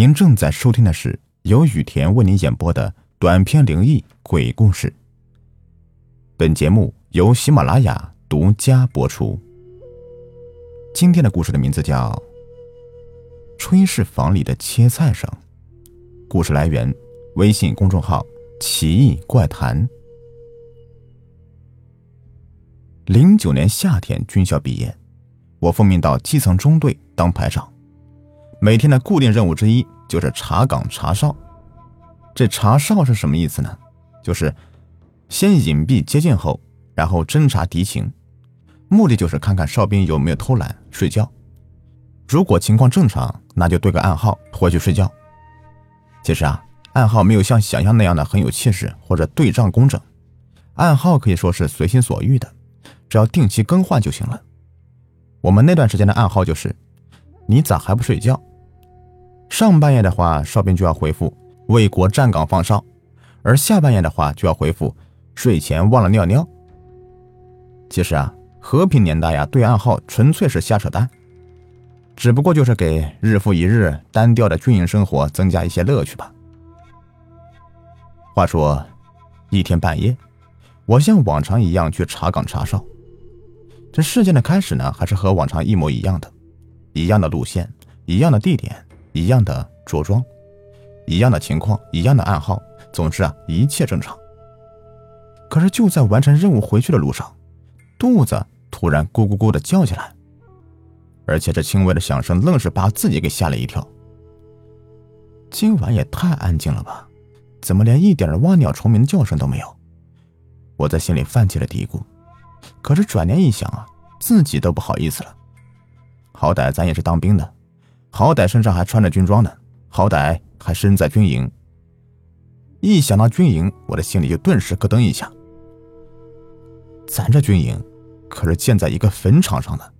您正在收听的是由雨田为您演播的短篇灵异鬼故事。本节目由喜马拉雅独家播出。今天的故事的名字叫《炊事房里的切菜声》。故事来源：微信公众号“奇异怪谈”。零九年夏天军校毕业，我奉命到基层中队当排长。每天的固定任务之一就是查岗查哨。这查哨是什么意思呢？就是先隐蔽接近后，然后侦查敌情，目的就是看看哨兵有没有偷懒睡觉。如果情况正常，那就对个暗号回去睡觉。其实啊，暗号没有像想象那样的很有气势或者对仗工整，暗号可以说是随心所欲的，只要定期更换就行了。我们那段时间的暗号就是：“你咋还不睡觉？”上半夜的话，哨兵就要回复为国站岗放哨；而下半夜的话，就要回复睡前忘了尿尿。其实啊，和平年代呀，对暗号纯粹是瞎扯淡，只不过就是给日复一日单调的军营生活增加一些乐趣吧。话说，一天半夜，我像往常一样去查岗查哨。这事件的开始呢，还是和往常一模一样的，一样的路线，一样的地点。一样的着装，一样的情况，一样的暗号，总之啊，一切正常。可是就在完成任务回去的路上，肚子突然咕咕咕的叫起来，而且这轻微的响声愣是把自己给吓了一跳。今晚也太安静了吧？怎么连一点蛙鸟虫鸣的叫声都没有？我在心里泛起了嘀咕。可是转念一想啊，自己都不好意思了。好歹咱也是当兵的。好歹身上还穿着军装呢，好歹还身在军营。一想到军营，我的心里就顿时咯噔一下。咱这军营可是建在一个坟场上的。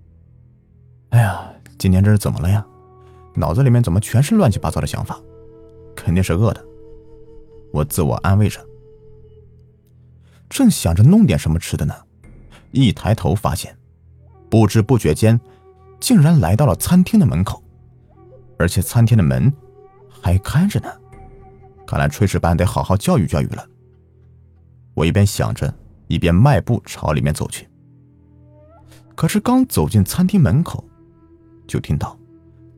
哎呀，今天这是怎么了呀？脑子里面怎么全是乱七八糟的想法？肯定是饿的。我自我安慰着，正想着弄点什么吃的呢，一抬头发现，不知不觉间，竟然来到了餐厅的门口。而且餐厅的门还开着呢，看来炊事班得好好教育教育了。我一边想着，一边迈步朝里面走去。可是刚走进餐厅门口，就听到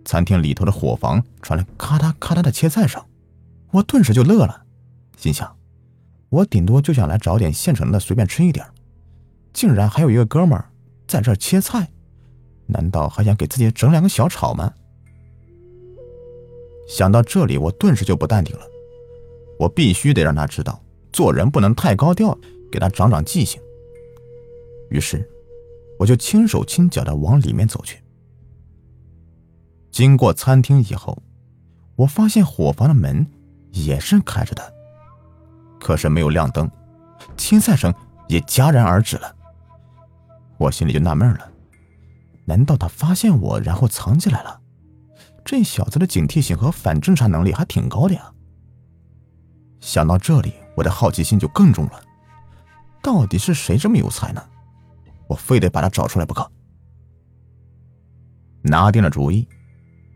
餐厅里头的伙房传来咔嗒咔嗒的切菜声，我顿时就乐了，心想：我顶多就想来找点现成的随便吃一点，竟然还有一个哥们儿在这切菜，难道还想给自己整两个小炒吗？想到这里，我顿时就不淡定了。我必须得让他知道，做人不能太高调，给他长长记性。于是，我就轻手轻脚的往里面走去。经过餐厅以后，我发现伙房的门也是开着的，可是没有亮灯，切菜声也戛然而止了。我心里就纳闷了：难道他发现我，然后藏起来了？这小子的警惕性和反侦查能力还挺高的呀。想到这里，我的好奇心就更重了。到底是谁这么有才呢？我非得把他找出来不可。拿定了主意，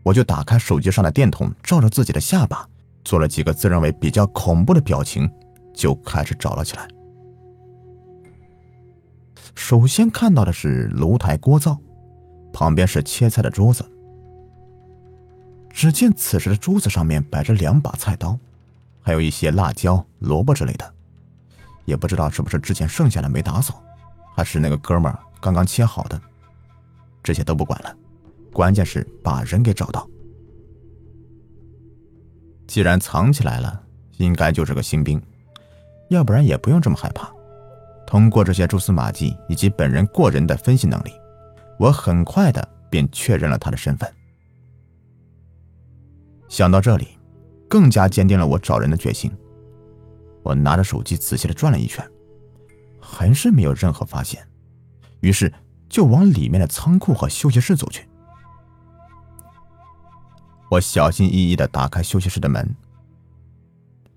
我就打开手机上的电筒，照着自己的下巴，做了几个自认为比较恐怖的表情，就开始找了起来。首先看到的是炉台锅灶，旁边是切菜的桌子。只见此时的桌子上面摆着两把菜刀，还有一些辣椒、萝卜之类的，也不知道是不是之前剩下的没打扫，还是那个哥们儿刚刚切好的。这些都不管了，关键是把人给找到。既然藏起来了，应该就是个新兵，要不然也不用这么害怕。通过这些蛛丝马迹以及本人过人的分析能力，我很快的便确认了他的身份。想到这里，更加坚定了我找人的决心。我拿着手机仔细的转了一圈，还是没有任何发现，于是就往里面的仓库和休息室走去。我小心翼翼的打开休息室的门，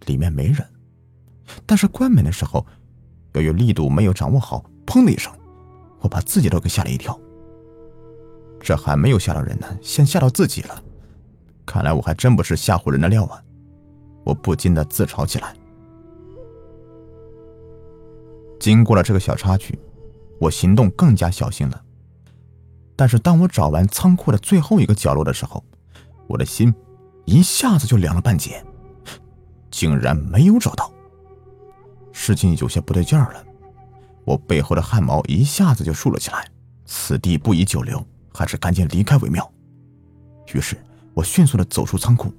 里面没人，但是关门的时候，由于力度没有掌握好，砰的一声，我把自己都给吓了一跳。这还没有吓到人呢，先吓到自己了。看来我还真不是吓唬人的料啊！我不禁的自嘲起来。经过了这个小插曲，我行动更加小心了。但是当我找完仓库的最后一个角落的时候，我的心一下子就凉了半截，竟然没有找到。事情有些不对劲儿了，我背后的汗毛一下子就竖了起来。此地不宜久留，还是赶紧离开为妙。于是我迅速的走出仓库，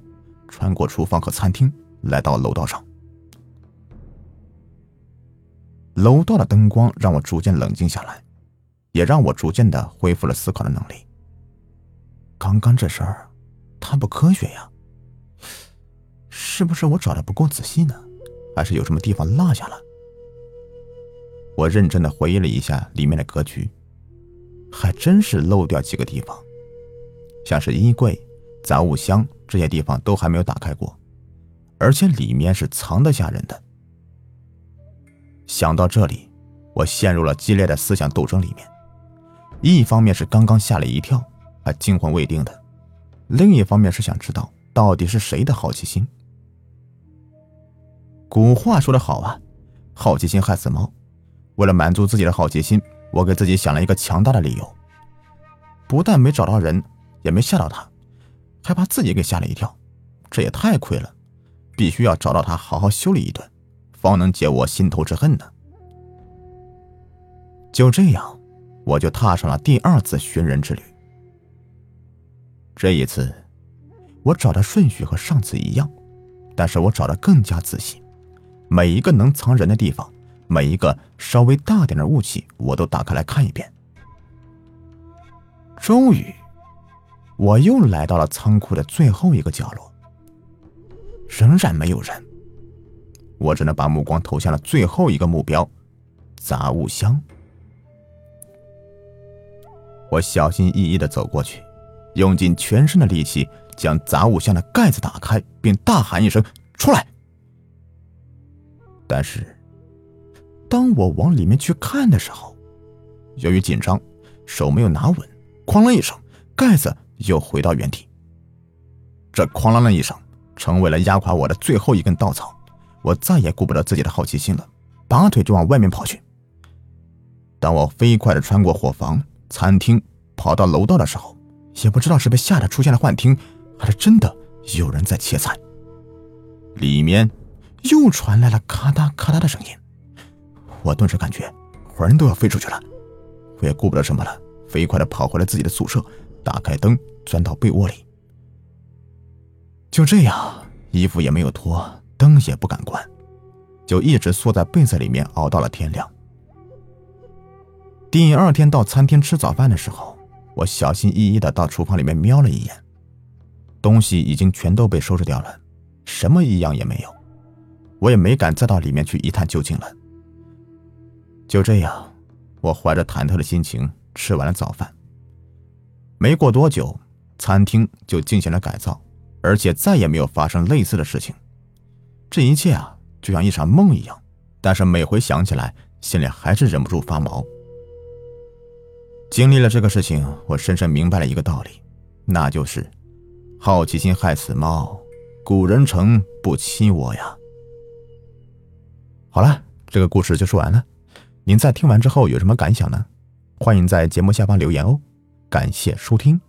穿过厨房和餐厅，来到楼道上。楼道的灯光让我逐渐冷静下来。也让我逐渐的恢复了思考的能力。刚刚这事儿，太不科学呀！是不是我找的不够仔细呢？还是有什么地方落下了？我认真的回忆了一下里面的格局，还真是漏掉几个地方，像是衣柜、杂物箱这些地方都还没有打开过，而且里面是藏得吓人的。想到这里，我陷入了激烈的思想斗争里面。一方面是刚刚吓了一跳，还惊魂未定的；另一方面是想知道到底是谁的好奇心。古话说得好啊，好奇心害死猫。为了满足自己的好奇心，我给自己想了一个强大的理由。不但没找到人，也没吓到他，还把自己给吓了一跳，这也太亏了！必须要找到他，好好修理一顿，方能解我心头之恨呢。就这样。我就踏上了第二次寻人之旅。这一次，我找的顺序和上次一样，但是我找的更加仔细，每一个能藏人的地方，每一个稍微大点的雾气，我都打开来看一遍。终于，我又来到了仓库的最后一个角落，仍然没有人。我只能把目光投向了最后一个目标——杂物箱。我小心翼翼的走过去，用尽全身的力气将杂物箱的盖子打开，并大喊一声：“出来！”但是，当我往里面去看的时候，由于紧张，手没有拿稳，哐啷一声，盖子又回到原地。这哐啷的一声，成为了压垮我的最后一根稻草。我再也顾不得自己的好奇心了，拔腿就往外面跑去。当我飞快的穿过伙房。餐厅跑到楼道的时候，也不知道是被吓得出现了幻听，还是真的有人在切菜。里面又传来了咔嗒咔嗒的声音，我顿时感觉魂都要飞出去了。我也顾不得什么了，飞快的跑回了自己的宿舍，打开灯，钻到被窝里。就这样，衣服也没有脱，灯也不敢关，就一直缩在被子里面熬到了天亮。第二天到餐厅吃早饭的时候，我小心翼翼的到厨房里面瞄了一眼，东西已经全都被收拾掉了，什么异样也没有，我也没敢再到里面去一探究竟了。就这样，我怀着忐忑的心情吃完了早饭。没过多久，餐厅就进行了改造，而且再也没有发生类似的事情。这一切啊，就像一场梦一样，但是每回想起来，心里还是忍不住发毛。经历了这个事情，我深深明白了一个道理，那就是好奇心害死猫，古人诚不欺我呀。好了，这个故事就说完了。您在听完之后有什么感想呢？欢迎在节目下方留言哦。感谢收听。